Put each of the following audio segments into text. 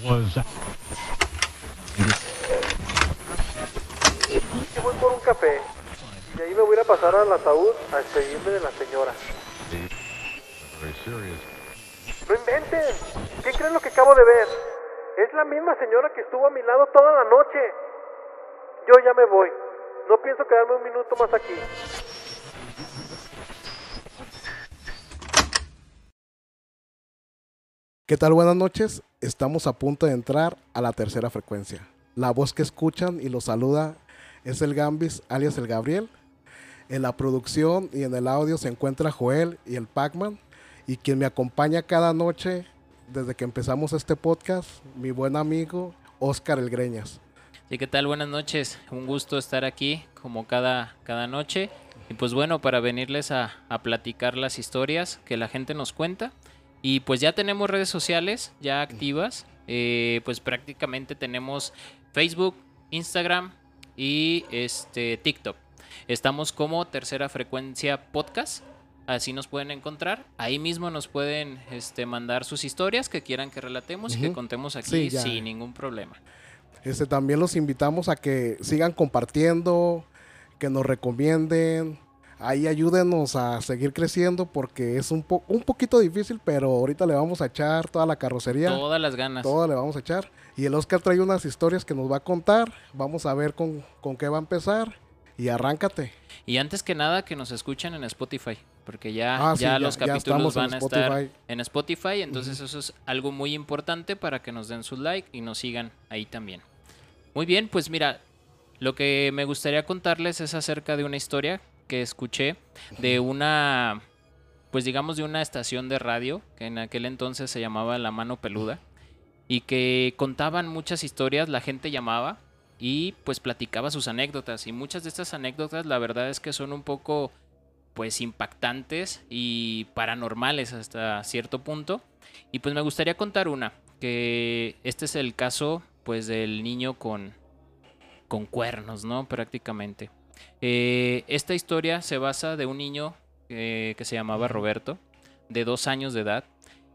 was que voy por un café y de ahí me voy a pasar al ataúd a despedirme de la señora. ¡No inventen! ¿Qué creen lo que acabo de ver? Es la misma señora que estuvo a mi lado toda la noche. Yo ya me voy. No pienso quedarme un minuto más aquí. ¿Qué tal? Buenas noches. Estamos a punto de entrar a la tercera frecuencia. La voz que escuchan y los saluda es el Gambis, alias el Gabriel. En la producción y en el audio se encuentra Joel y el Pac-Man. Y quien me acompaña cada noche desde que empezamos este podcast, mi buen amigo Oscar El Greñas. Sí, ¿qué tal? Buenas noches. Un gusto estar aquí como cada, cada noche. Y pues bueno, para venirles a, a platicar las historias que la gente nos cuenta. Y pues ya tenemos redes sociales ya activas. Eh, pues prácticamente tenemos Facebook, Instagram y este TikTok. Estamos como Tercera Frecuencia Podcast. Así nos pueden encontrar. Ahí mismo nos pueden este, mandar sus historias que quieran que relatemos y que contemos aquí Sí, sin ningún problema. Este, también los invitamos a que sigan compartiendo, que nos recomienden. Ahí ayúdenos a seguir creciendo porque es un, po- un poquito difícil, pero ahorita le vamos a echar toda la carrocería. Todas las ganas. Todo le vamos a echar. Y el Oscar trae unas historias que nos va a contar. Vamos a ver con, con qué va a empezar. Y arráncate. Y antes que nada, que nos escuchen en Spotify, porque ya, Ah, ya los ya capítulos van a estar Spotify. en Spotify, entonces eso es algo muy importante para que nos den su like y nos sigan ahí también. Muy bien, pues mira, lo que me gustaría contarles es acerca de una historia que escuché de una, pues digamos de una estación de radio, que en aquel entonces se llamaba La Mano Peluda, y que contaban muchas historias, la gente llamaba y pues platicaba sus anécdotas. Y muchas de estas anécdotas la verdad es que son un poco pues impactantes y paranormales hasta cierto punto. Y pues me gustaría contar una que este es el caso pues del niño con con cuernos no prácticamente Eh, esta historia se basa de un niño eh, que se llamaba Roberto de dos años de edad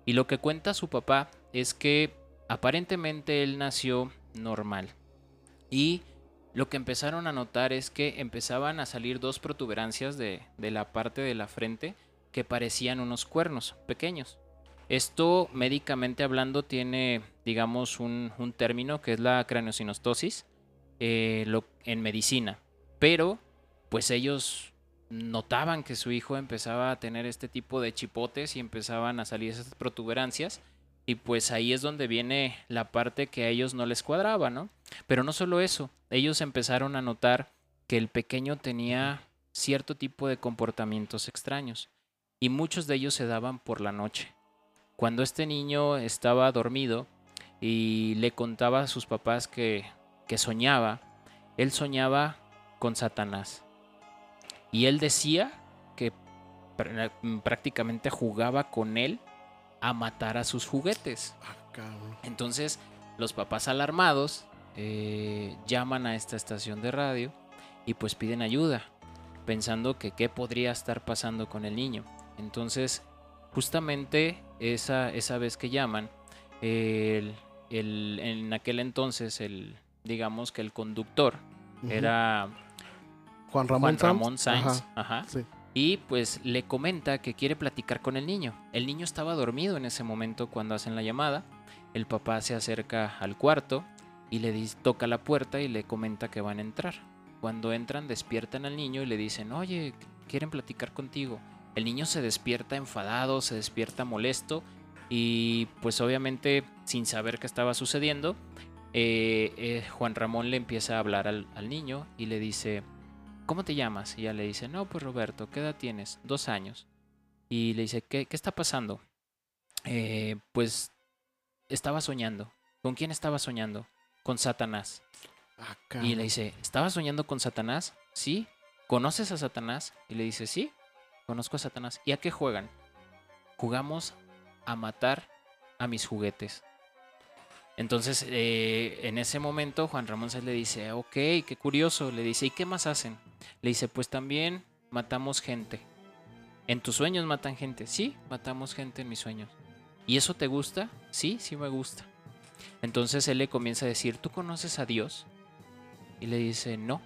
y lo que cuenta su papá es que aparentemente él nació normal y lo que empezaron a notar es que empezaban a salir dos protuberancias de, de la parte de la frente que parecían unos cuernos pequeños. Esto médicamente hablando tiene, digamos, un, un término que es la craneosinostosis eh, lo- en medicina. Pero, pues ellos notaban que su hijo empezaba a tener este tipo de chipotes y empezaban a salir esas protuberancias. Y pues ahí es donde viene la parte que a ellos no les cuadraba, ¿no? Pero no solo eso, ellos empezaron a notar que el pequeño tenía cierto tipo de comportamientos extraños y muchos de ellos se daban por la noche. Cuando este niño estaba dormido y le contaba a sus papás que, que soñaba, él soñaba con Satanás. Y él decía que pr- prácticamente jugaba con él a matar a sus juguetes. Ah. Entonces, los papás alarmados eh, llaman a esta estación de radio y pues piden ayuda, pensando que qué podría estar pasando con el niño. Entonces, justamente esa, esa vez que llaman, el- el- en aquel entonces, el, digamos que el conductor era Juan Ramón, Juan. Ramón Sainz. Ajá, ajá. sí. Y pues le comenta que quiere platicar con el niño. El niño estaba dormido en ese momento cuando hacen la llamada. El papá se acerca al cuarto y le toca la puerta y le comenta que van a entrar. Cuando entran despiertan al niño y le dicen, oye, quieren platicar contigo. El niño se despierta enfadado, se despierta molesto y pues obviamente sin saber qué estaba sucediendo, eh, eh, Juan Ramón le empieza a hablar al, al niño y le dice, ¿cómo te llamas? Y ella le dice, no, pues Roberto, ¿qué edad tienes? Dos años. Y le dice, ¿qué, qué está pasando? "Eh, pues estaba soñando. ¿Con quién estaba soñando? Con Satanás. Ah, Y le dice, ¿estabas soñando con Satanás? Sí. ¿Conoces a Satanás? Y le dice, sí, conozco a Satanás. ¿Y a qué juegan? Jugamos a matar a mis juguetes. Entonces, eh, en ese momento, Juan Ramón se le dice, ok, qué curioso. Le dice, ¿y qué más hacen? Le dice, pues también matamos gente. ¿En tus sueños matan gente? Sí, matamos gente en mis sueños. ¿Y eso te gusta? Sí, sí me gusta. Entonces él le comienza a decir, ¿tú conoces a Dios? Y le dice, no.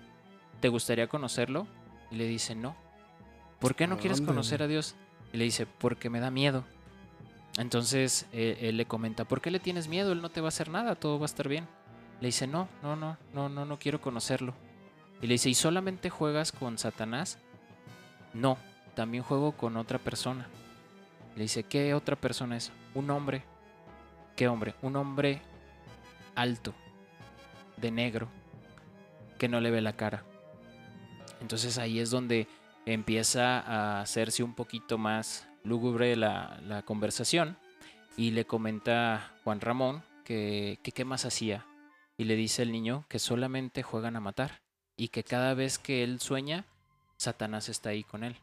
¿Te gustaría conocerlo? Y le dice, no. ¿Por qué no quieres conocer a Dios? Y le dice, porque me da miedo. Entonces eh, él le comenta, ¿por qué le tienes miedo? Él no te va a hacer nada, todo va a estar bien. Le dice, no, no, no, no, no, no quiero conocerlo. Y le dice, ¿y solamente juegas con Satanás? No, también juego con otra persona. Le dice, ¿qué otra persona es? Un hombre. ¿Qué hombre? Un hombre alto, de negro, que no le ve la cara. Entonces ahí es donde empieza a hacerse un poquito más lúgubre la, la conversación y le comenta Juan Ramón que, que qué más hacía. Y le dice el niño que solamente juegan a matar y que cada vez que él sueña, Satanás está ahí con él.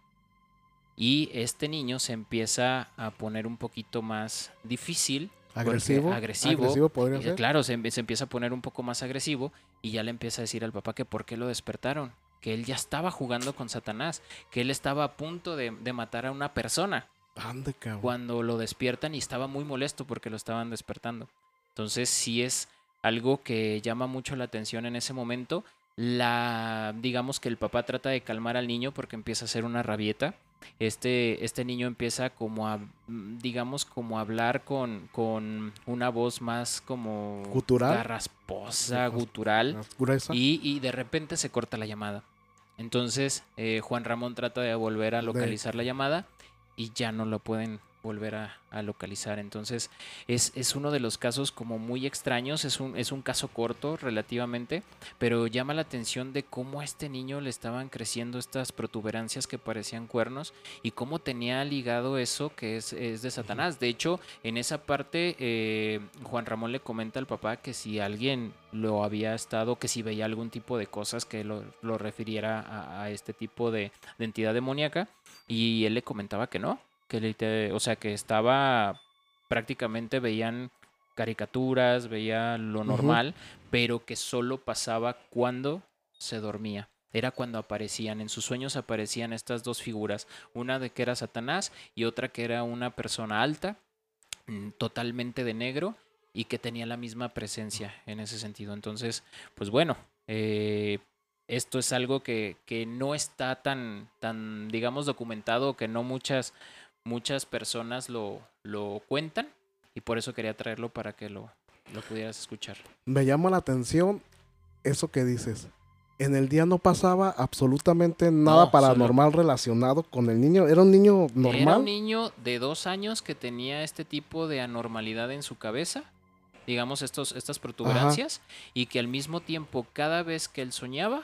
Y este niño se empieza a poner un poquito más difícil. Agresivo. agresivo. Agresivo podría ser. claro, se, se empieza a poner un poco más agresivo y ya le empieza a decir al papá que por qué lo despertaron, que él ya estaba jugando con Satanás, que él estaba a punto de, de matar a una persona Ande, cabrón. cuando lo despiertan y estaba muy molesto porque lo estaban despertando. Entonces sí es algo que llama mucho la atención en ese momento. La, digamos que el papá trata de calmar al niño porque empieza a hacer una rabieta. Este, este niño empieza como a, mm, digamos, como a hablar con, con una voz más como Gutural. rasposa, Rasp- gutural. Gruesa. Y, y de repente se corta la llamada. Entonces eh, Juan Ramón trata de volver a De- localizar la llamada y ya no lo pueden volver a, a localizar. Entonces es, es uno de los casos como muy extraños, es un, es un caso corto relativamente, pero llama la atención de cómo a este niño le estaban creciendo estas protuberancias que parecían cuernos y cómo tenía ligado eso que es, es de Satanás. De hecho, en esa parte eh, Juan Ramón le comenta al papá que si alguien lo había estado, que si veía algún tipo de cosas que lo, lo refiriera a, a este tipo de, de entidad demoníaca y él le comentaba que no, que o sea que estaba prácticamente veían caricaturas, veía lo normal, pero que solo pasaba cuando se dormía. Era cuando aparecían, en sus sueños aparecían estas dos figuras, una de que era Satanás y otra que era una persona alta, mm, totalmente de negro y que tenía la misma presencia en ese sentido. Entonces, pues bueno, eh, esto es algo que, que no está tan, tan, digamos, documentado, que no muchas, muchas personas lo, lo cuentan y por eso quería traerlo para que lo, lo pudieras escuchar. Me llama la atención eso que dices. En el día no pasaba absolutamente nada No, paranormal relacionado con el niño. Era un niño Era normal. un niño de dos años que tenía este tipo de anormalidad en su cabeza, digamos estos, estas protuberancias, y que al mismo tiempo cada vez que él soñaba,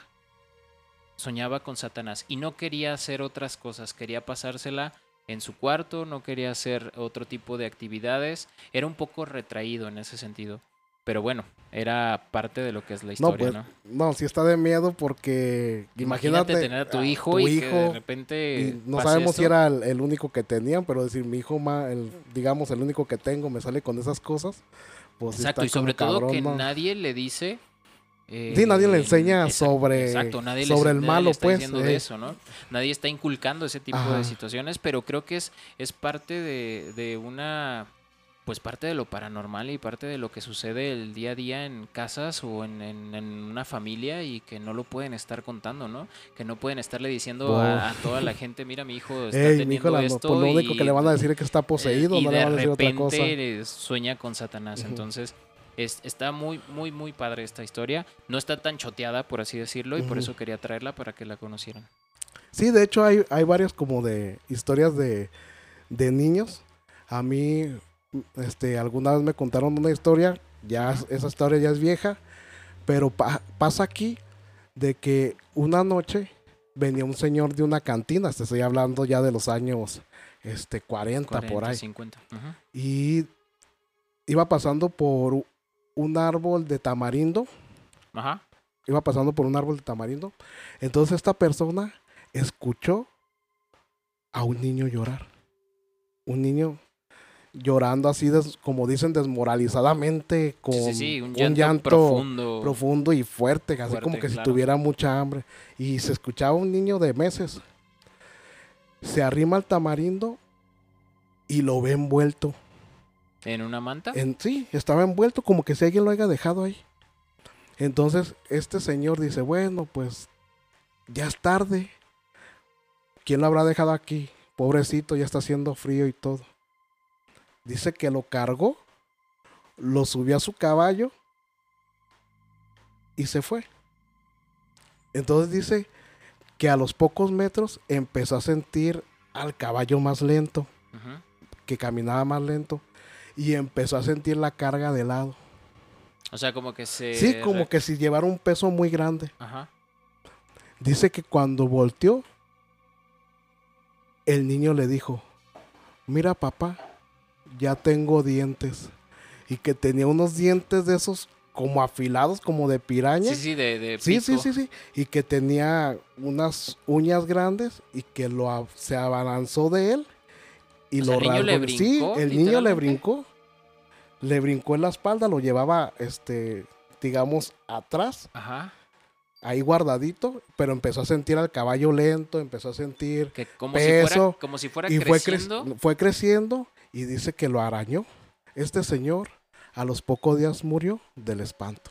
soñaba con Satanás y no quería hacer otras cosas, quería pasársela en su cuarto, no quería hacer otro tipo de actividades, era un poco retraído en ese sentido. Pero bueno, era parte de lo que es la No, historia, pues, ¿no? no, sí está de miedo porque Imagínate, imagínate, tener a tu a hijo tu y que de hijo, repente y no sabemos si era el, el único que tenían, pero decir mi hijo, ma- el, digamos, el único que tengo me sale con esas cosas. Pues Exacto, y sobre todo cabrón, que ¿no? nadie le dice. Sí, nadie le eh, enseña exacto, sobre- exacto, nadie le- sobre el malo, está pues, de eh. eso, ¿no? Nadie está inculcando ese tipo Ajá. de situaciones, pero creo que es, es parte de, de una. Pues parte de lo paranormal y parte de lo que sucede el día a día en casas o en, en- en una familia y que no lo pueden estar contando, ¿no? Que no pueden estarle diciendo a, a toda la gente, mira, mi hijo está Ey, mi teniendo hijo, la- esto. pues lo único y- que le van a decir es que está poseído, eh, y no de le van a decir otra cosa. repente eh, sueña con Satanás. Entonces, es- está muy, muy, muy padre esta historia. No está tan choteada, por así decirlo, y por eso quería traerla para que la conocieran. Sí, de hecho hay, hay varias como de historias de, de niños. A mí, este, alguna vez me contaron una historia, ya es- esa historia ya es vieja, pero pa- pasa aquí de que una noche venía un señor de una cantina, te estoy hablando ya de los años este, 40, 40, por ahí, 50. Ujú. y iba pasando por un árbol de tamarindo, Ajá. iba pasando por un árbol de tamarindo. Entonces esta persona escuchó a un niño llorar. Un niño llorando así, des- como dicen, desmoralizadamente, con Sí, sí, sí, un llanto, profundo. profundo y fuerte, así como que si tuviera mucha hambre. Y se escuchaba un niño de meses. Se arrima al tamarindo y lo ve envuelto ¿En una manta? En, sí, estaba envuelto como que si alguien lo haya dejado ahí. Entonces, este señor dice, bueno, pues ya es tarde. ¿Quién lo habrá dejado aquí? Pobrecito, ya está haciendo frío y todo. Dice que lo cargó, lo subió a su caballo y se fue. Entonces dice que a los pocos metros empezó a sentir al caballo más lento, que caminaba más lento, y empezó a sentir la carga de lado. O sea, como que se... Sí, como que si llevara un peso muy grande. Ajá. Dice que cuando volteó, el niño le dijo, mira papá, ya tengo dientes. Y que tenía unos dientes de esos como afilados, como de piraña. Sí, sí, de, de Sí, sí, sí, sí. Y que tenía unas uñas grandes y que lo se abalanzó de él y O lo sea, el niño le rasgó. Sí, brincó, el niño le brincó. Le brincó en la espalda, lo llevaba, este, digamos, atrás, Ajá. ahí guardadito, pero empezó a sentir al caballo lento, empezó a sentir Que como si fuera, Peso, como si fuera y fue, cre- creciendo. fue creciendo y dice que lo arañó. Este señor a los pocos días murió del espanto.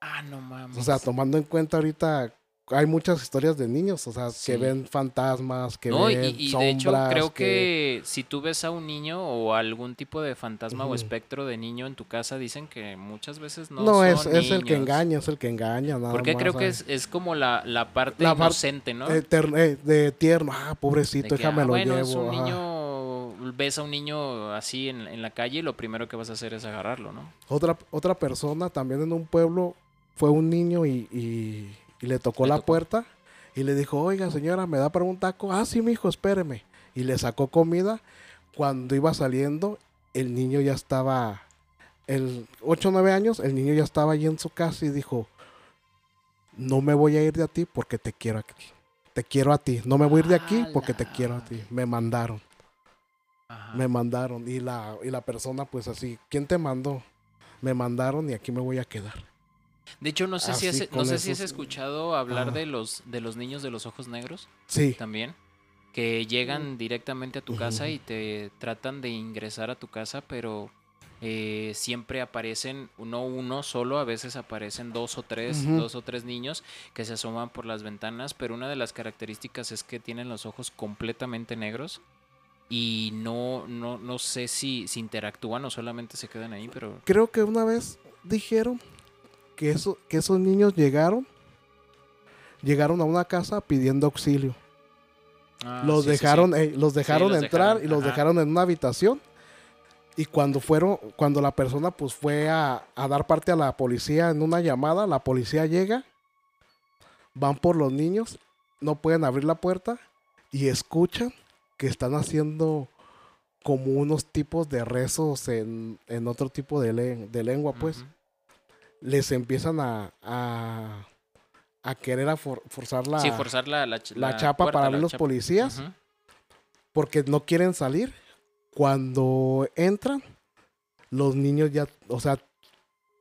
Ah, no mames. O sea, tomando en cuenta ahorita hay muchas historias de niños, o sea, Sí. que ven fantasmas, que no, y, ven y de sombras, hecho creo que... si tú ves a un niño o algún tipo de fantasma o Ujú. espectro de niño en tu casa, dicen que muchas veces no, no, es, son es el que niños. engaña, es el que engaña, nada Porque más, creo que ¿sabes? es, es como la, la parte La inocente, ¿no? Eh, eh, de tierno, ah, De pobrecito, que, déjame ah, lo bueno, llevo. es un niño, ves a un niño así en, en la calle y lo primero que vas a hacer es agarrarlo, ¿no? Otra, otra persona también en un pueblo fue un niño y, y- y le tocó Le la tocó. puerta y le dijo, oiga señora, ¿me da para un taco? Ah, sí, mijo, espéreme. Y le sacó comida. Cuando iba saliendo, el niño ya estaba, el 8 o 9 años, el niño ya estaba allí en su casa y dijo, no me voy a ir de a ti porque te quiero aquí. Te quiero a ti. No me voy a ir de aquí porque te quiero a ti. Me mandaron, Ajá. me mandaron. Y la, y la persona pues así, ¿quién te mandó? Me mandaron y aquí me voy a quedar. De hecho, no sé si Así has, no con sé si has escuchado hablar Ah. de los de los niños de los ojos negros Sí. también, que llegan directamente a tu casa y te tratan de ingresar a tu casa, pero eh, siempre aparecen no uno solo, a veces aparecen dos o tres, dos o tres niños que se asoman por las ventanas, pero una de las características es que tienen los ojos completamente negros y no no no sé si, si interactúan o solamente se quedan ahí, pero Creo que una vez dijeron que, eso, que esos niños llegaron, llegaron a una casa pidiendo auxilio. Ah, los sí, sí, sí. dejaron, eh, los dejaron los entrar dejaron, y los ajá. dejaron en una habitación. Y cuando fueron, cuando la persona pues fue a, a dar parte a la policía en una llamada, la policía llega, van por los niños, no pueden abrir la puerta y escuchan que están haciendo como unos tipos de rezos en, en otro tipo de, len- de lengua, pues. Les empiezan a, a, a querer a for- forzar la, Sí, forzar la, la, la chapa puerta, para abrir los chapa. policías porque no quieren salir. Cuando entran, los niños ya, o sea,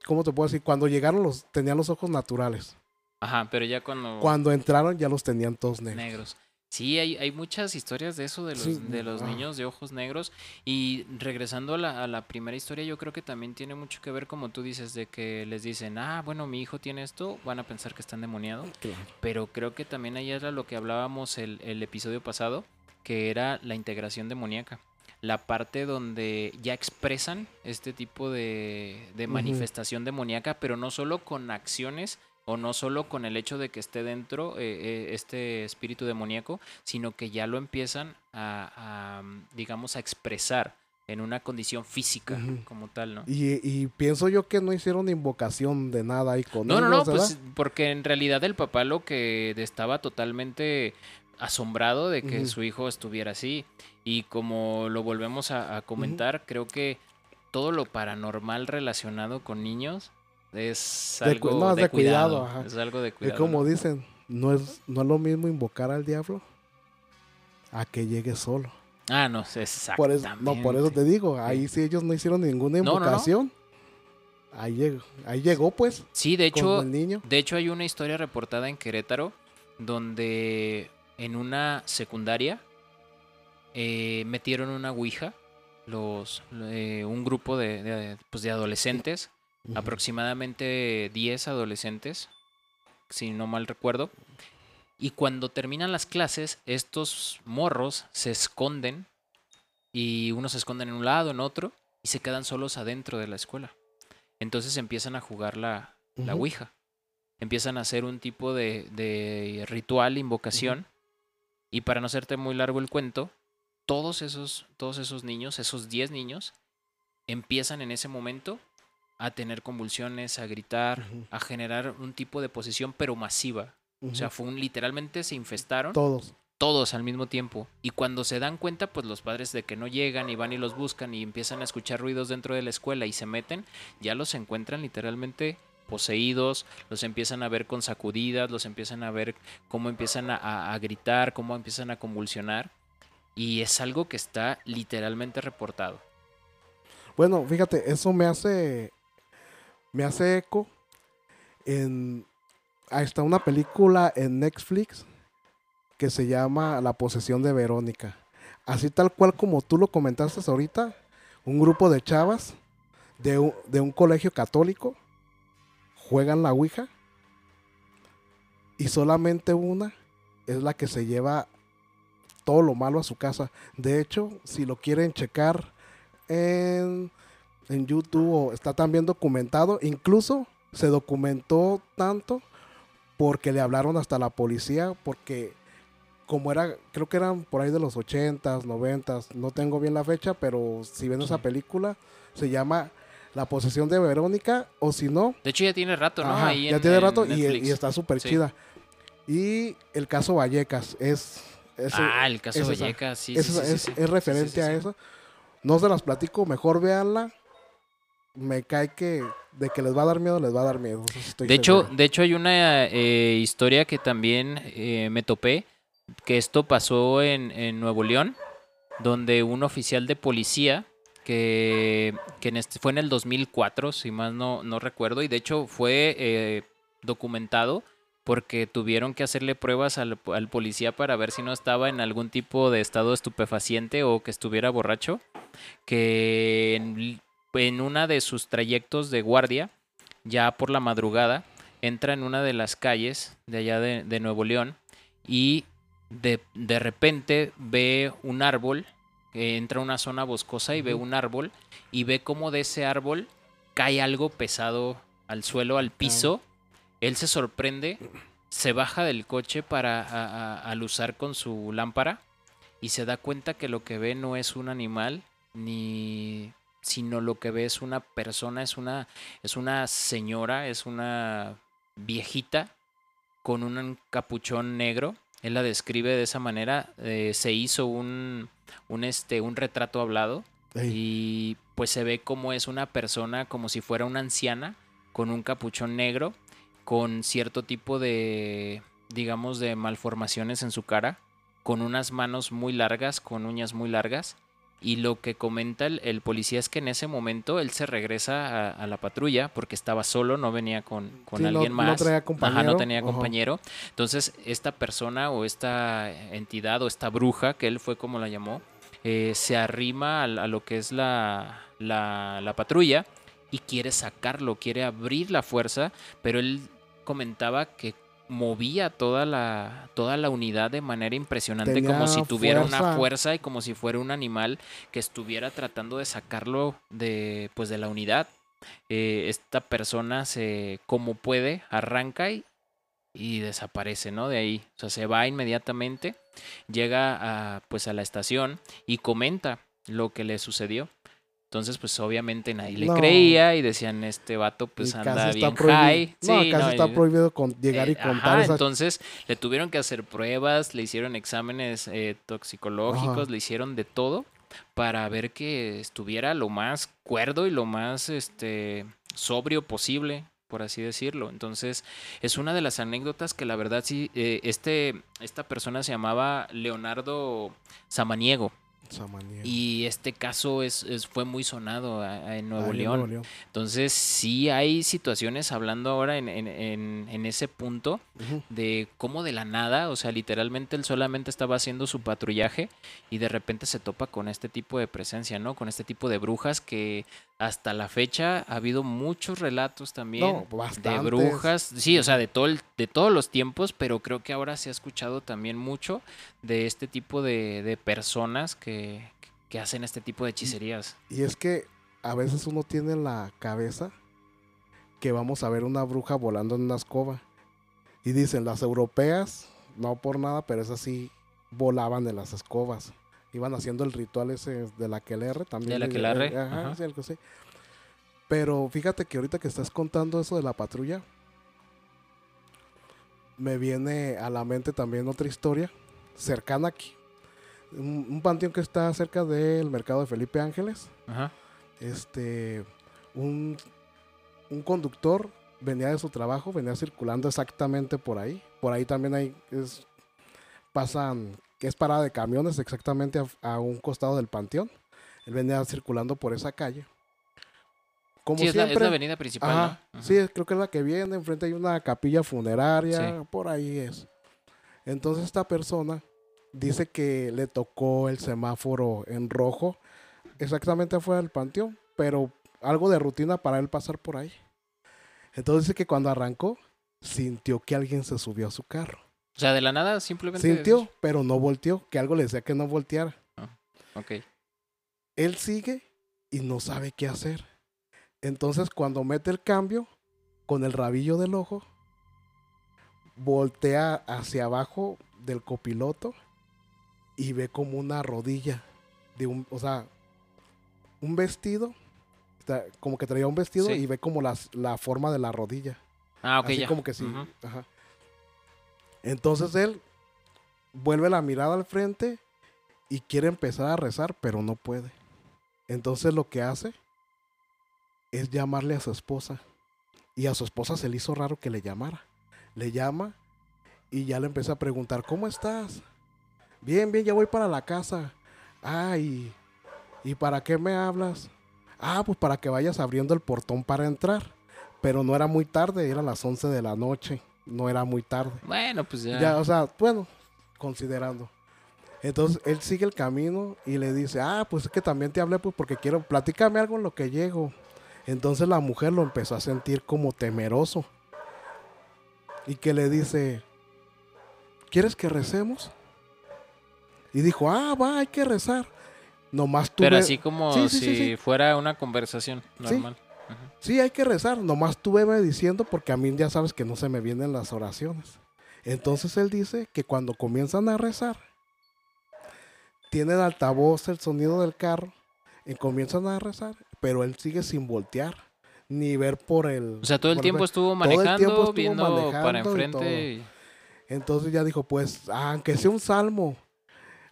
¿cómo te puedo decir? Cuando llegaron los tenían los ojos naturales. Ajá, pero ya cuando... Cuando entraron ya los tenían todos negros. negros. Sí, hay, hay muchas historias de eso, de los, Sí, de los niños de ojos negros. Y regresando a la, a la primera historia, yo creo que también tiene mucho que ver, como tú dices, de que les dicen, ah, bueno, mi hijo tiene esto, van a pensar que está endemoniado. Claro. Pero creo que también ahí era lo que hablábamos el, el episodio pasado, que era la integración demoníaca. La parte donde ya expresan este tipo de, de manifestación demoníaca, pero no solo con acciones o no solo con el hecho de que esté dentro eh, eh, este espíritu demoníaco, sino que ya lo empiezan a, a, digamos, a expresar en una condición física como tal, ¿no? Y, y pienso yo que no hicieron invocación de nada ahí con No, no, ellos, no, ¿verdad? pues porque en realidad el papá lo que estaba totalmente asombrado de que su hijo estuviera así. Y como lo volvemos a, a comentar, creo que todo lo paranormal relacionado con niños es De algo no, es de, de cuidado, cuidado. ajá. Es algo de es cuidado. como ¿no? dicen, no es, no es lo mismo invocar al diablo a que llegue solo. Ah, no, Por exactamente. eso, no, por eso te digo, ahí sí ellos no hicieron ninguna No, no, no. invocación. Ahí llegó, ahí llegó pues, Sí, de hecho, el niño. De hecho, hay una historia reportada en Querétaro donde en una secundaria eh, metieron una ouija los, eh, un grupo de, de, pues, de adolescentes, Aproximadamente 10 adolescentes, si no mal recuerdo. Y cuando terminan las clases, estos morros se esconden y unos se esconden en un lado, en otro, y se quedan solos adentro de la escuela. Entonces empiezan a jugar la, la Ujú. Ouija. Empiezan a hacer un tipo de, de ritual, invocación. Y para no hacerte muy largo el cuento, todos esos, todos esos niños, esos 10 niños, empiezan en ese momento a tener convulsiones, a gritar, a generar un tipo de posesión, pero masiva. O sea, fue un, literalmente se infestaron todos. todos al mismo tiempo. Y cuando se dan cuenta, pues los padres de que no llegan y van y los buscan y empiezan a escuchar ruidos dentro de la escuela y se meten, ya los encuentran literalmente poseídos, los empiezan a ver con sacudidas, los empiezan a ver cómo empiezan a, a- a gritar, cómo empiezan a convulsionar. Y es algo que está literalmente reportado. Bueno, fíjate, eso me hace me hace eco en está una película en Netflix que se llama La posesión de Verónica. Así tal cual como tú lo comentaste ahorita, un grupo de chavas de un, de un colegio católico juegan la Ouija y solamente una es la que se lleva todo lo malo a su casa. De hecho, si lo quieren checar en, en YouTube o está también documentado, incluso se documentó tanto porque le hablaron hasta la policía, porque como era, creo que eran por ahí de los 80s, 90s, no tengo bien la fecha, pero si ven esa película, se llama La posesión de Verónica, o si no, De hecho, ya tiene rato, ¿no? Ajá, Ahí ya en- tiene en rato y, y está súper Sí. chida. Y el caso Vallecas es... es ah, el caso es. Vallecas, sí, es- sí. es referente a eso. No se las platico, mejor véanla. Me cae que de que les va a dar miedo, les va a dar miedo. estoy De hecho, de hecho hay una eh, historia que también eh, me topé, que esto pasó en, en Nuevo León, donde un oficial de policía, que, que en este, fue en el 2004, si más no, no recuerdo, y de hecho fue eh, documentado porque tuvieron que hacerle pruebas al, al policía para ver si no estaba en algún tipo de estado estupefaciente o que estuviera borracho, que en, en una de sus trayectos de guardia, ya por la madrugada, entra en una de las calles de allá de, de Nuevo León y de, de repente ve un árbol, eh, entra a una zona boscosa y ve un árbol y ve cómo de ese árbol cae algo pesado al suelo, al piso. Él se sorprende, se baja del coche para a- a- alusar con su lámpara y se da cuenta que lo que ve no es un animal ni sino lo que ve es una persona, es una es una señora, es una viejita con un capuchón negro. Él la describe de esa manera. eh, se hizo un, un, este, un retrato hablado Ey, y pues se ve como es una persona, como si fuera una anciana, con un capuchón negro, con cierto tipo de, digamos, de malformaciones en su cara, con unas manos muy largas, con uñas muy largas. Y lo que comenta el, el policía es que en ese momento él se regresa a, a la patrulla porque estaba solo, no venía con, con Sí, no- alguien no más. traía Ajá, no tenía Ajá. compañero. Entonces, esta persona o esta entidad o esta bruja, que él fue como la llamó, eh, se arrima a, lo que es la, la, la patrulla y quiere sacarlo, quiere abrir la fuerza, pero él comentaba que movía toda la, toda la unidad de manera impresionante, Tenía como si tuviera una fuerza. fuerza y como si fuera un animal que estuviera tratando de sacarlo de, pues, de la unidad. Eh, esta persona se, como puede, arranca y, y desaparece, ¿no? De ahí. O sea, se va inmediatamente, llega a, pues, a la estación y comenta lo que le sucedió. Entonces, pues obviamente nadie le No. creía y decían, este vato pues y anda bien high. No, Sí, casi no, está prohibido con- llegar y eh, contar ajá, esa entonces le tuvieron que hacer pruebas, le hicieron exámenes eh, toxicológicos, Ajá. le hicieron de todo para ver que estuviera lo más cuerdo y lo más este sobrio posible, por así decirlo. Entonces, es una de las anécdotas que la verdad sí, eh, este, esta persona se llamaba Leonardo Samaniego. Samaniego. Y este caso es, es- fue muy sonado a- a- en Nuevo Ah, León. Nuevo León. Entonces, sí hay situaciones, hablando ahora en, en- en- en ese punto, de cómo de la nada, o sea, literalmente él solamente estaba haciendo su patrullaje y de repente se topa con este tipo de presencia, ¿no? Con este tipo de brujas que hasta la fecha ha habido muchos relatos también No, de brujas, sí, o sea, de todo el- de todos los tiempos, pero creo que ahora se ha escuchado también mucho de este tipo de, de personas que, que hacen este tipo de hechicerías. Y es que a veces uno tiene en la cabeza que vamos a ver una bruja volando en una escoba. Y dicen, las europeas, no por nada, pero esas sí volaban en las escobas. Iban haciendo el ritual ese de la quelerre también. De la eh, aquelarre, eh, Ajá, ajá. sí, algo así. Pero fíjate que ahorita que estás contando eso de la patrulla, me viene a la mente también otra historia cercana aquí. Un, un panteón que está cerca del mercado de Felipe Ángeles Ajá. este un, un conductor venía de su trabajo, venía circulando exactamente por ahí. Por ahí también hay es, pasan que es parada de camiones exactamente a, a un costado del panteón. Él venía circulando por esa calle. Como Sí, es la, es siempre, la avenida principal, Ajá, ¿no? Ajá. Sí, creo que es la que viene. Enfrente hay una capilla funeraria. Sí. Por ahí es. Entonces esta persona dice que le tocó el semáforo en rojo exactamente afuera del panteón, pero algo de rutina para él pasar por ahí. Entonces dice que cuando arrancó, sintió que alguien se subió a su carro. O sea, de la nada simplemente... Sintió, pero no volteó, que algo le decía que no volteara. Ok. Él sigue y no sabe qué hacer. Entonces cuando mete el cambio, con el rabillo del ojo, voltea hacia abajo del copiloto y ve como una rodilla de un, o sea, un vestido, está- como que traía un vestido Sí. y ve como las- la forma de la rodilla. Ah, ok, Así ya. como que sí. Ajá. Entonces él vuelve la mirada al frente y quiere empezar a rezar, pero no puede. Entonces lo que hace es llamarle a su esposa. Y a su esposa se le hizo raro que le llamara. Le llama y ya le empieza a preguntar, ¿cómo estás? Bien, bien, ya voy para la casa. Ah, y, ¿y para qué me hablas? Ah, pues para que vayas abriendo el portón para entrar. Pero no era muy tarde, eran las 11 de la noche. No era muy tarde. Bueno, pues ya. Ya, o sea, bueno, considerando. Entonces él sigue el camino y le dice, ah, pues es que también te hablé pues porque quiero, platícame algo en lo que llego. Entonces la mujer lo empezó a sentir como temeroso. Y que le dice, ¿quieres que recemos? Y dijo, ah, va, hay que rezar. Nomás tú Pero ve- así como Sí, sí, si sí, fuera una conversación normal. Sí, hay que rezar. Nomás tú veme diciendo porque a mí ya sabes que no se me vienen las oraciones. Entonces él dice que cuando comienzan a rezar, tienen altavoz el sonido del carro y comienzan a rezar, pero él sigue sin voltear ni ver por el. O sea, todo el tiempo estuvo el manejando, tiempo estuvo viendo manejando para todo. enfrente. y- Entonces ya dijo, pues, aunque sea un salmo.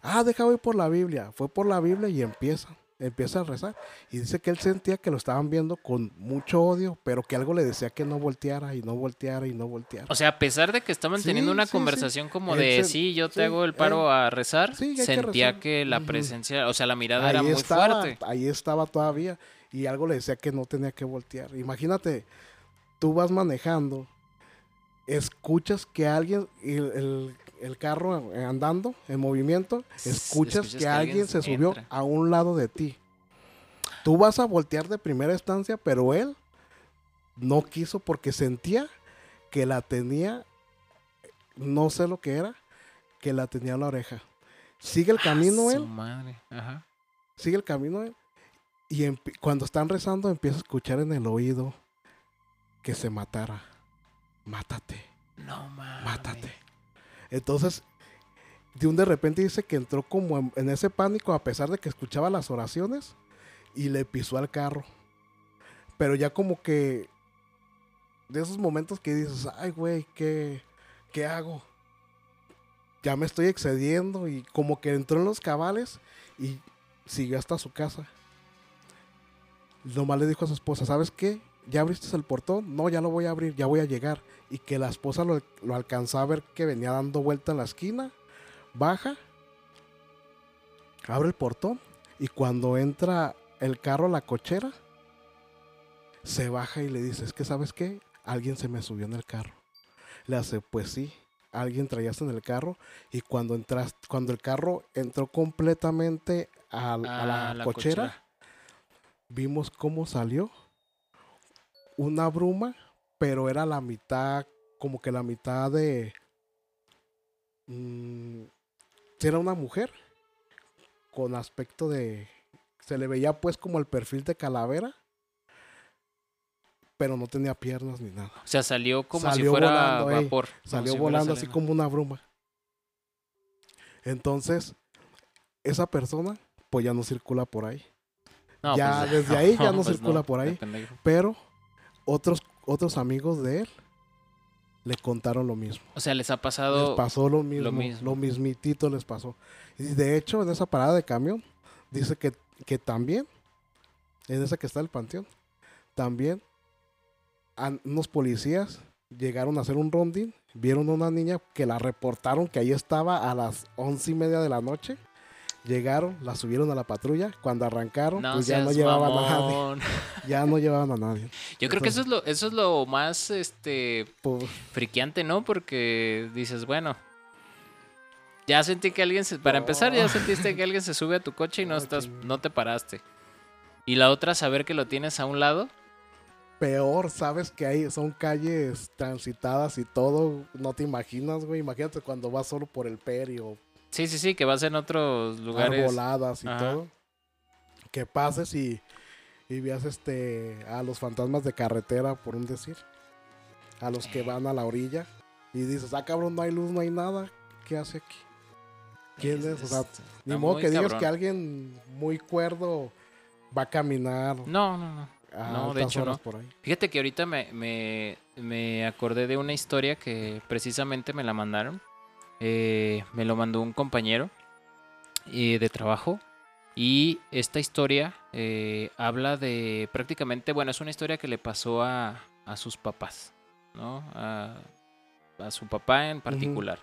Ah, deja voy por la Biblia. Fue por la Biblia y empieza. Empieza a rezar. Y dice que él sentía que lo estaban viendo con mucho odio, pero que algo le decía que no volteara y no volteara y no volteara. O sea, a pesar de que estaban Sí, teniendo una sí, sí. conversación como Él de se- sí, yo te hago el paro a rezar, que sentía rezar. que la presencia, o sea, la mirada era muy estaba, fuerte. ahí estaba todavía. Y algo le decía que no tenía que voltear. Imagínate, tú vas manejando, escuchas que alguien, el, el- el carro andando, en movimiento, escuchas, escuchas que, alguien se subió entra. a un lado de ti. Tú vas a voltear de primera instancia, pero él no quiso porque sentía que la tenía, no sé lo que era, que la tenía en la oreja. Sigue el camino Ah, él su madre. Ajá. sigue el camino él, y cuando están rezando empieza a escuchar en el oído que se matara. Mátate, No mames. mátate. Entonces, de un de repente dice que entró como en, en ese pánico a pesar de que escuchaba las oraciones y le pisó al carro. Pero ya como que de esos momentos que dices, ay güey, ¿qué, ¿qué hago? Ya me estoy excediendo y como que entró en los cabales y siguió hasta su casa. Nomás le dijo a su esposa, ¿sabes qué? ¿Ya abriste el portón? No, ya lo voy a abrir, ya voy a llegar. Y que la esposa lo, lo alcanzó a ver que venía dando vuelta en la esquina, baja abre el portón y cuando entra el carro a la cochera, se baja y le dice, es que sabes qué, alguien se me subió en el carro. Le hace, pues sí, alguien traías en el carro y cuando entras, cuando el carro entró completamente a, a la, cochera, vimos cómo salió una bruma, pero era la mitad, como que la mitad de... mm, era una mujer con aspecto de... Se le veía pues como el perfil de calavera, pero no tenía piernas ni nada. O sea, salió como si Salió fuera volando, vapor. Salió si volando así como una bruma. Entonces, esa persona pues ya no circula por ahí. No, ya pues, desde ahí ya no pues circula por ahí. Pero otros, otros amigos de él le contaron lo mismo. O sea, les ha Les pasado. pasó lo mismo, lo mismo. mismitito les pasó. Y de hecho, en esa parada de camión, dice que, que también, en esa que está el panteón, también unos policías llegaron a hacer un rondín, vieron a una niña que la reportaron que ahí estaba a las once y media de la noche. Llegaron, la subieron a la patrulla. Cuando arrancaron, No pues ya no llevaban a nadie. Ya no llevaban a nadie. Yo creo que eso es lo, eso es lo más este Pues, friqueante, ¿no? Porque dices, bueno. Ya sentí que alguien se. Para empezar, ya sentiste que alguien se sube a tu coche y no estás, no te paraste. Y la otra, saber que lo tienes a un lado. peor, sabes que hay, son calles transitadas y todo, no te imaginas, güey. Imagínate cuando vas solo por el perio, Sí, sí, sí, que vas en otros lugares. arboladas y Ajá. todo. Que pases y, y veas este a los fantasmas de carretera, por un decir. A los que van a la orilla. Y dices, ah, cabrón, no hay luz, no hay nada. ¿Qué hace aquí? ¿Quién es? O sea, ni modo que digas cabrón. que alguien muy cuerdo va a caminar No, no, no. no, de hecho no. por ahí. Fíjate que ahorita me, me, me acordé de una historia que precisamente me la mandaron. Eh, me lo mandó un compañero eh, de trabajo. Y esta historia eh, habla de prácticamente, bueno, es una historia que le pasó a, a sus papás, ¿no? A, a su papá en particular.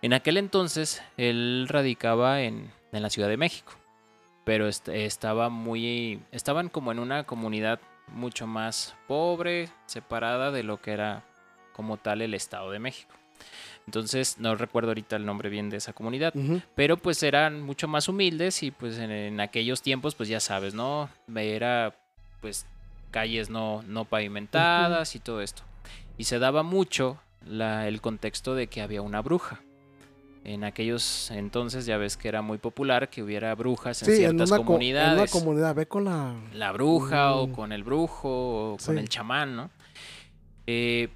En aquel entonces, él radicaba en, en la Ciudad de México, pero est- estaba muy, estaban como en una comunidad mucho más pobre, separada de lo que era como tal el Estado de México. Entonces, no recuerdo ahorita el nombre bien de esa comunidad, pero pues eran mucho más humildes y pues en, en aquellos tiempos, pues ya sabes, ¿no? Era pues calles no, no pavimentadas y todo esto. Y se daba mucho la- el contexto de que había una bruja. En aquellos entonces ya ves que era muy popular que hubiera brujas en Sí, en ciertas una, co- en una comunidades comunidad, ve con la... la bruja o Mm. con el brujo o con el chamán, ¿no? Eh,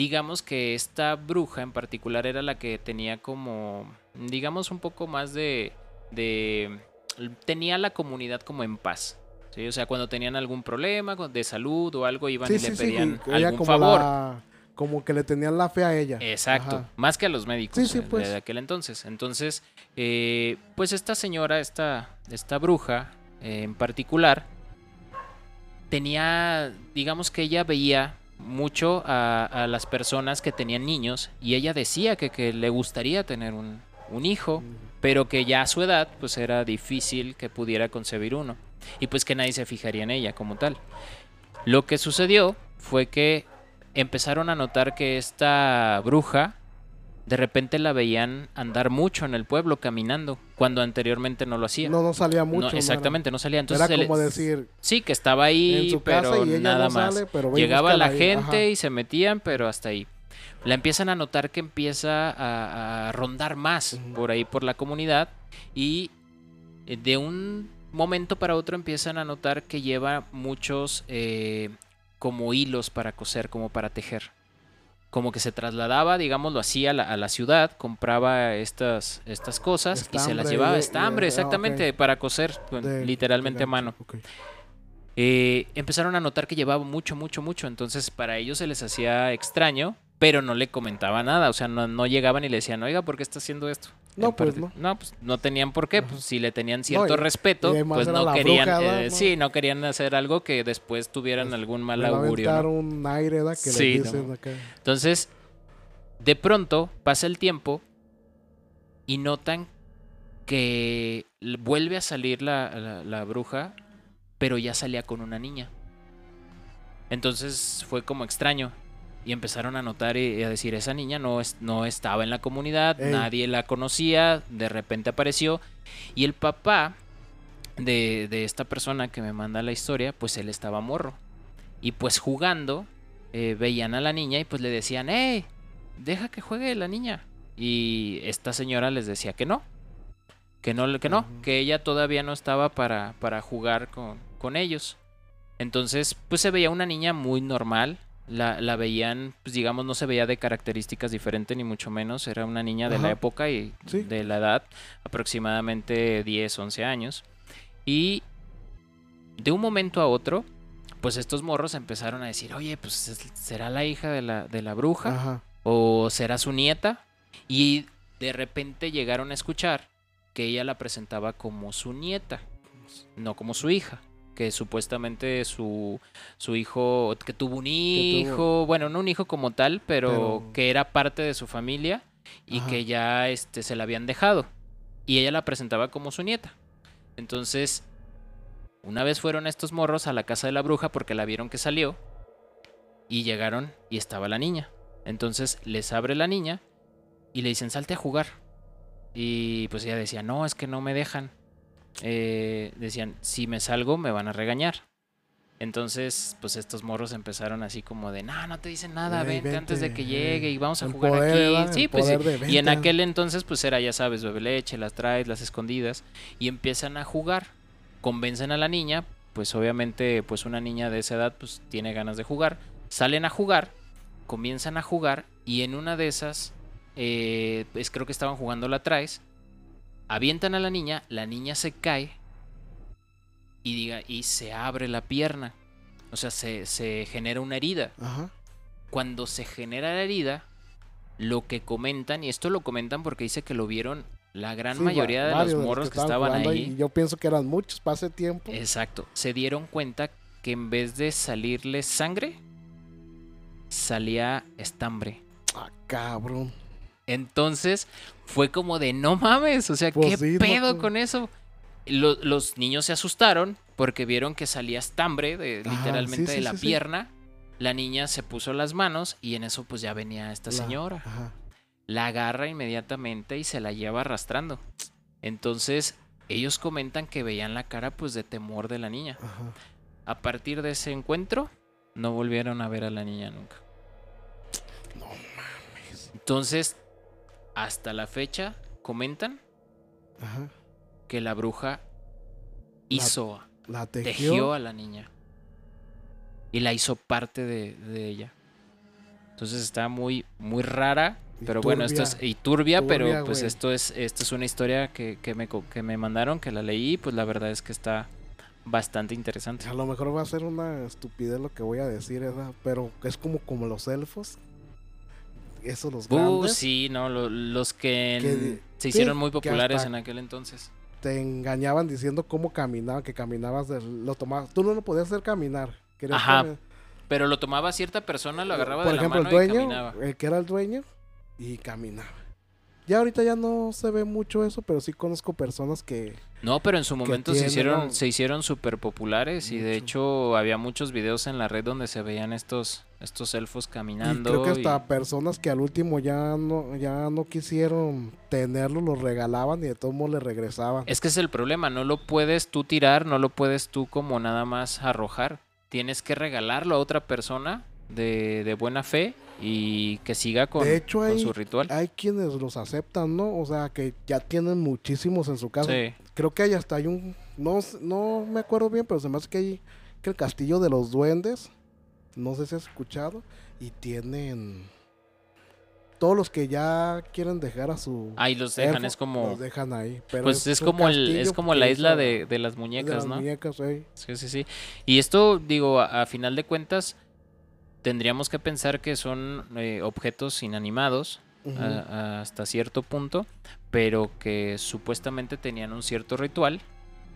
digamos que esta bruja en particular era la que tenía como, digamos, un poco más de, de tenía la comunidad como en paz. ¿sí? O sea, cuando tenían algún problema de salud o algo, iban Sí, y sí, le sí, pedían ella algún como favor. la- como que le tenían la fe a ella. Exacto, Ajá. más que a los médicos Sí, sí, eh, de- pues. de aquel entonces. Entonces, eh, pues esta señora, esta, esta bruja eh, en particular, tenía, digamos que ella veía mucho a, a las personas que tenían niños y ella decía que, que le gustaría tener un, un hijo, pero que ya a su edad pues era difícil que pudiera concebir uno y pues que nadie se fijaría en ella como tal. Lo que sucedió fue que empezaron a notar que esta bruja de repente la veían andar mucho en el pueblo caminando cuando anteriormente no lo hacía. No, no salía mucho. No, era- exactamente, no salía. Era, Entonces le- como decir, sí que estaba ahí, pero nada no más. sale, pero Llegaba la ahí, gente ajá. y se metían, pero hasta ahí. La empiezan a notar que empieza a, a rondar más por ahí por la comunidad y eh, de un momento para otro empiezan a notar que lleva muchos eh, como hilos para coser, como para tejer. Como que se trasladaba, digámoslo así, a la, a la ciudad, compraba estas, estas cosas y se las llevaba. Estambre, ah, exactamente, para coser, de- literalmente a mano. Eh, empezaron a notar que llevaba mucho, mucho, mucho. Entonces para ellos se les hacía extraño, pero no le comentaba nada. O sea, no, no llegaban y le decían, oiga, ¿por qué está haciendo esto? No, pues, No, pues no tenían por qué. Pues si le tenían cierto y- respeto, y pues no querían, eh, No. sí, no querían hacer algo que después tuvieran Pues, algún mal a augurio. un aire, ¿da? Que Sí, le no. dicen acá. Entonces, de pronto pasa el tiempo y notan que vuelve a salir la, la- la bruja, pero ya salía con una niña. Entonces fue como extraño. Y empezaron a notar y a decir, esa niña no, es, no estaba en la comunidad, Ey. nadie la conocía, de repente apareció. Y el papá de, de esta persona que me manda la historia, pues él estaba morro. Y pues jugando, eh, veían a la niña y pues le decían, ¡Ey! Deja que juegue la niña. Y esta señora les decía que no. Que no, que no, que ella todavía no estaba para, para jugar con, con ellos. Entonces, pues se veía una niña muy normal. La, la veían, pues digamos, no se veía de características diferentes, ni mucho menos. Era una niña de la época y Sí. de la edad, aproximadamente 10, 11 años. Y de un momento a otro, pues estos morros empezaron a decir, oye, pues es- será la hija de la, de la bruja Ajá. o será su nieta. Y de repente llegaron a escuchar que ella la presentaba como su nieta, no como su hija. Que supuestamente su, su hijo, que tuvo un hijo, tuvo- bueno, no un hijo como tal, pero, Pero- que era parte de su familia y Ajá. que ya este, se la habían dejado. Y ella la presentaba como su nieta. Entonces, una vez fueron estos morros a la casa de la bruja porque la vieron que salió y llegaron y estaba la niña. Entonces les abre la niña y le dicen, salte a jugar. Y pues ella decía, no, es que no me dejan. Eh, decían, si me salgo me van a regañar. Entonces, pues estos morros empezaron así como de, no, no te dicen nada, Ey, vente, antes de que llegue y vamos a El jugar poder, aquí. ¿verdad? Sí, El pues sí. Y en aquel entonces, pues era, ya sabes, bebe leche, las traes, las escondidas. Y empiezan a jugar. Convencen a la niña. Pues obviamente, pues una niña de esa edad, pues tiene ganas de jugar. Salen a jugar. Comienzan a jugar. Y en una de esas, eh, pues creo que estaban jugando la traes. Avientan a la niña. La niña se cae. Y diga, y se abre la pierna. O sea, se, se genera una herida Ajá. cuando se genera la herida, lo que comentan, y esto lo comentan porque dice que lo vieron la gran Sí, mayoría de los morros que, estaban ahí. Y yo pienso que eran muchos para ese tiempo. Exacto, se dieron cuenta que en vez de salirle sangre, salía estambre. Ah, cabrón. Entonces fue como de no mames, o sea, Pues ¿qué sí, pedo con eso? Lo- los niños se asustaron porque vieron que salía estambre de, Ajá, literalmente sí, de la pierna. La niña se puso las manos y en eso pues ya venía esta La- señora. Ajá. la agarra inmediatamente y se la lleva arrastrando. Entonces, ellos comentan que veían la cara pues de temor de la niña. Ajá. A partir de ese encuentro, no volvieron a ver a la niña nunca. No mames. Entonces, hasta la fecha, comentan Ajá. que la bruja hizo, La tejió, tejió. a la niña. Y la hizo parte de, de ella. Entonces está muy, muy rara. Y Pero bueno, esto es turbia. y turbia, pero Turbia, pues esto es esto es una historia que, que me que me mandaron, que la leí, pues la verdad es que está bastante interesante. A lo mejor va a ser una estupidez lo que voy a decir, ¿verdad? pero es como, como los elfos. Esos los Uh, grandes. sí, no, lo- los que Que en- di- se sí, hicieron muy populares en aquel entonces. Te engañaban diciendo cómo caminaban, que caminabas, lo tomabas. Tú no lo podías hacer caminar. Ajá, caminar. Pero lo tomaba cierta persona, lo agarraba Por de ejemplo, la el mano y dueño, caminaba. el que era el dueño, y caminaba. Ya ahorita ya no se ve mucho eso, pero sí conozco personas que... No, pero en su momento se hicieron se hicieron súper populares y de hecho había muchos videos en la red donde se veían estos estos elfos Y caminando. creo que hasta y- personas que al último ya no, ya no quisieron tenerlo, lo regalaban y de todos modos le regresaban. Es que es el problema, no lo puedes tú tirar, no lo puedes tú como nada más arrojar. Tienes que regalarlo a otra persona de, de buena fe y que siga con, de hecho, con hay, su ritual. hay quienes los aceptan, ¿no? O sea, que ya tienen muchísimos en su casa. Sí. Creo que hay hasta hay un... No, no me acuerdo bien, pero se me hace que hay que el castillo de los duendes. No sé si has escuchado. Y tienen... Todos los que ya quieren dejar a su... Ahí los dejan, elfo, es como... Los dejan ahí. Pero Pues es un como, el, es como la isla de, de las de muñecas, las ¿no? muñecas, ey. Sí, sí, sí. Y esto, digo, a, a final de cuentas, tendríamos que pensar que son eh, objetos inanimados Ujú. a- a- hasta cierto punto, pero que supuestamente tenían un cierto ritual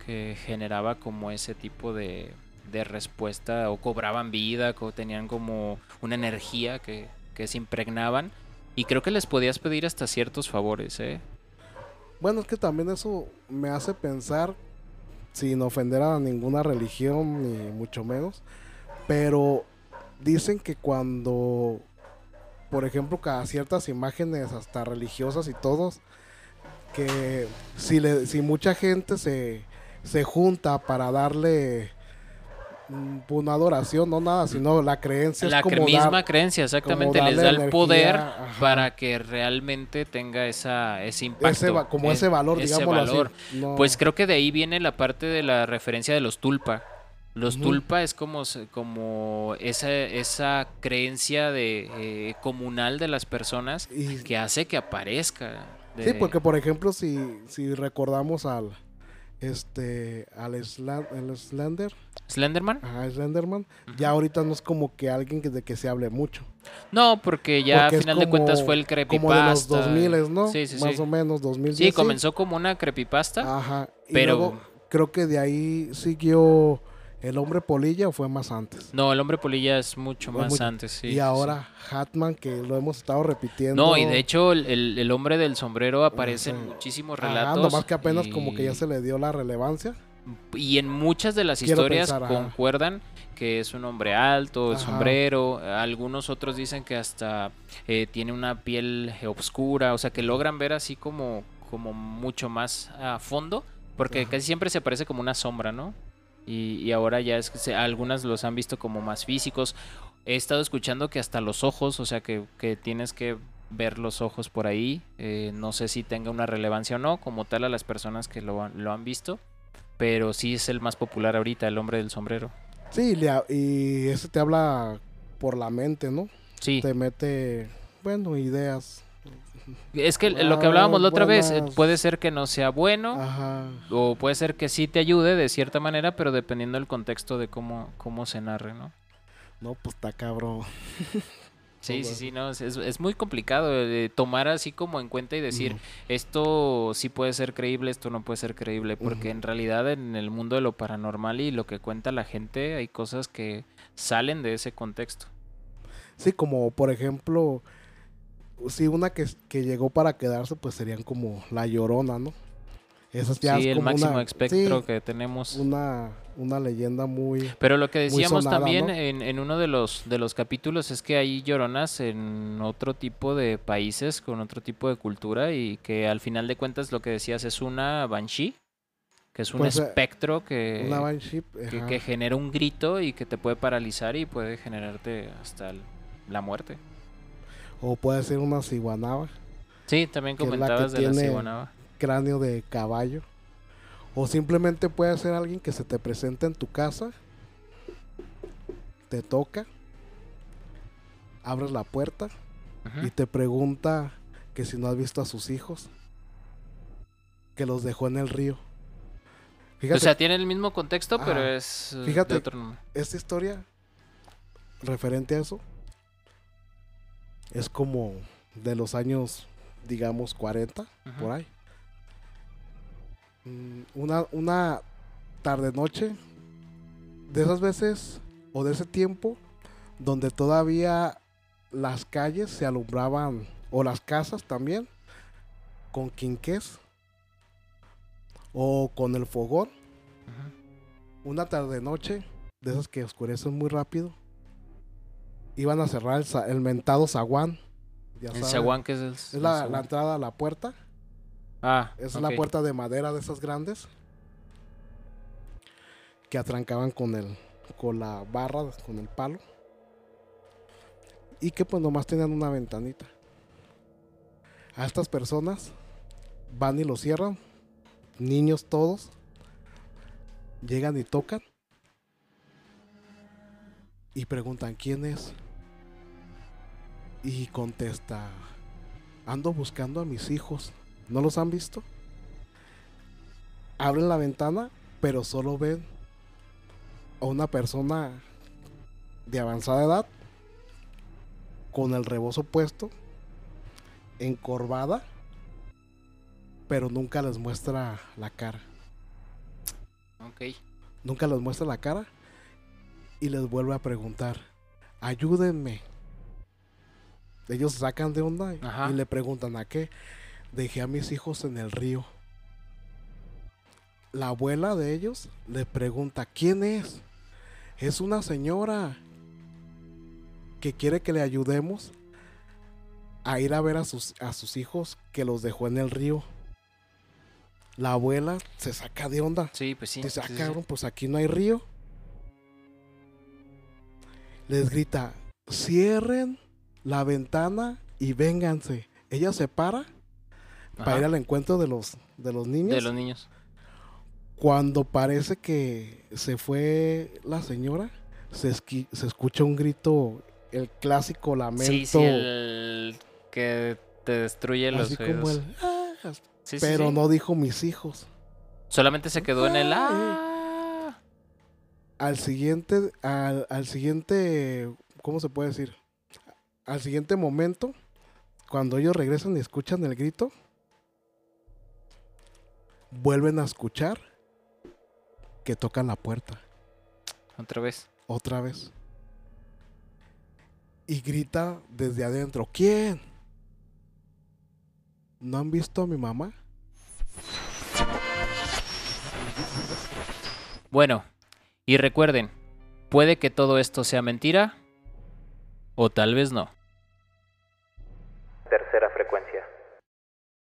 que generaba como ese tipo de, de respuesta o cobraban vida, o tenían como una energía que, que se impregnaban. Y creo que les podías pedir hasta ciertos favores, ¿eh? Bueno, es que también eso me hace pensar, sin ofender a ninguna religión, ni mucho menos, pero dicen que cuando, por ejemplo, cada ciertas imágenes, hasta religiosas y todos, que si, le, si mucha gente se, se junta para darle una adoración, no nada, sino la creencia La es como cre- misma dar- creencia, exactamente, les da el poder ajá. para que realmente tenga esa, ese impacto. ese como es- ese valor, ese digámoslo así. valor. No- Pues creo que de ahí viene la parte de la referencia de los tulpa. Los tulpa es como, como esa, esa creencia de, eh, comunal de las personas y- que hace que aparezca. Sí, porque por ejemplo, si, si recordamos al este al Slan- Slender, ¿Slenderman? ajá, Slenderman, ya ahorita no es como que alguien que, de que se hable mucho. No, porque ya Porque a final de cuentas fue el creepypasta. Como de los 2000, ¿no? Sí, sí, Más sí. o menos 2000. Sí, comenzó como una creepypasta. Ajá. Y pero- luego creo que de ahí siguió el hombre polilla o fue más antes. No, el hombre polilla es mucho Fue más antes, sí. y sí. ahora Hatman, que lo hemos estado repitiendo. No, y de hecho el, el- el hombre del sombrero aparece en muchísimos Ajá, relatos. nomás que apenas como que ya y- se le dio la relevancia. Y en muchas de las Quiero historias pensar, concuerdan que es un hombre alto, el sombrero. Algunos otros dicen que hasta eh, tiene una piel oscura, o sea que logran ver así como, como mucho más a fondo, porque Ajá. casi siempre se parece como una sombra, ¿no? Y, y ahora ya es que se- algunas los han visto como más físicos. He estado escuchando que hasta los ojos, o sea que, que tienes que ver los ojos por ahí. eh, no sé si tenga una relevancia o no, como tal a las personas que lo, han- lo han visto. Pero sí es el más popular ahorita, el hombre del sombrero. Sí, y ese te habla por la mente, ¿no? Sí, Te mete, bueno, ideas. Es que lo que hablábamos la otra vez, eh, puede ser que no sea bueno, Ajá. o puede ser que sí te ayude de cierta manera, pero dependiendo del contexto de cómo, cómo se narre, ¿no? No, pues está cabrón. Sí, sí, sí, no, es, es- muy complicado eh, tomar así como en cuenta y decir, esto sí puede ser creíble, esto no puede ser creíble, porque en realidad en el mundo de lo paranormal y lo que cuenta la gente hay cosas que salen de ese contexto. Sí, como por ejemplo, sí, una que, que llegó para quedarse, pues serían como la llorona, ¿no? Ya sí, es el como máximo una, espectro sí, que tenemos. una, una leyenda muy... Pero lo que decíamos sonada, también ¿no? en, en uno de los, de los capítulos es que hay lloronas en otro tipo de países, con otro tipo de cultura, y que al final de cuentas lo que decías es una banshee, que es un Pues, eh, espectro que, Una banshee. que, genera un grito y que te puede paralizar y puede generarte hasta la muerte. O puede ser una ciguanaba, Sí, también Que es la que comentabas de la tiene- ciguanaba. cráneo de caballo. O simplemente puede ser alguien que se te presenta en tu casa, te toca, abres la puerta y te pregunta que si no has visto a sus hijos, que los dejó en el río. Fíjate, O sea, tiene el mismo contexto, pero es eh, Fíjate. de otro nombre. esta historia referente a eso es como de los años, digamos, 40, Ujú. por ahí. Mm, Una, una tarde-noche de esas veces o de ese tiempo donde todavía las calles se alumbraban o las casas también con quinqués o con el fogón una tarde noche de esas que oscurecen muy rápido iban a cerrar el, el mentado zaguán ya El zaguán que es el... es la, entrada a la puerta. Ah, es ok. la puerta de madera de esas grandes que atrancaban con el con la barra con el palo. Y que pues nomás tenían una ventanita. A estas personas van y lo cierran niños todos llegan y tocan y preguntan quién es y contesta ando buscando a mis hijos ¿no los han visto? abren la ventana pero solo ven a una persona de avanzada edad con el rebozo puesto encorvada pero nunca les muestra la cara Ok. nunca les muestra la cara y les vuelve a preguntar, ayúdenme. Ellos sacan de onda y- Ajá. y le preguntan a qué. dejé a mis hijos en el río. La abuela de ellos le pregunta, ¿quién es? Es una señora que quiere que le ayudemos a ir a ver a sus, a sus hijos que los dejó en el río. La abuela se saca de onda. Sí, pues sí. Dice, ah, cabrón, pues aquí no hay río. Les grita, cierren la ventana y vénganse. Ella se para para ir al encuentro de los, de los niños. De los niños. Cuando parece que se fue la señora, se, esqui- se escucha un grito, el clásico lamento. Sí, sí, el que te destruye los así oídos. como el, "Ah", Sí, pero sí. no dijo mis hijos. Solamente se quedó en el ah. Al siguiente, al, al siguiente, ¿cómo se puede decir? Al siguiente momento, cuando ellos regresan y escuchan el grito, vuelven a escuchar que tocan la puerta Otra vez. otra vez. Y grita desde adentro, ¿quién? ¿No han visto a mi mamá? Bueno, y recuerden, puede que todo esto sea mentira o tal vez no.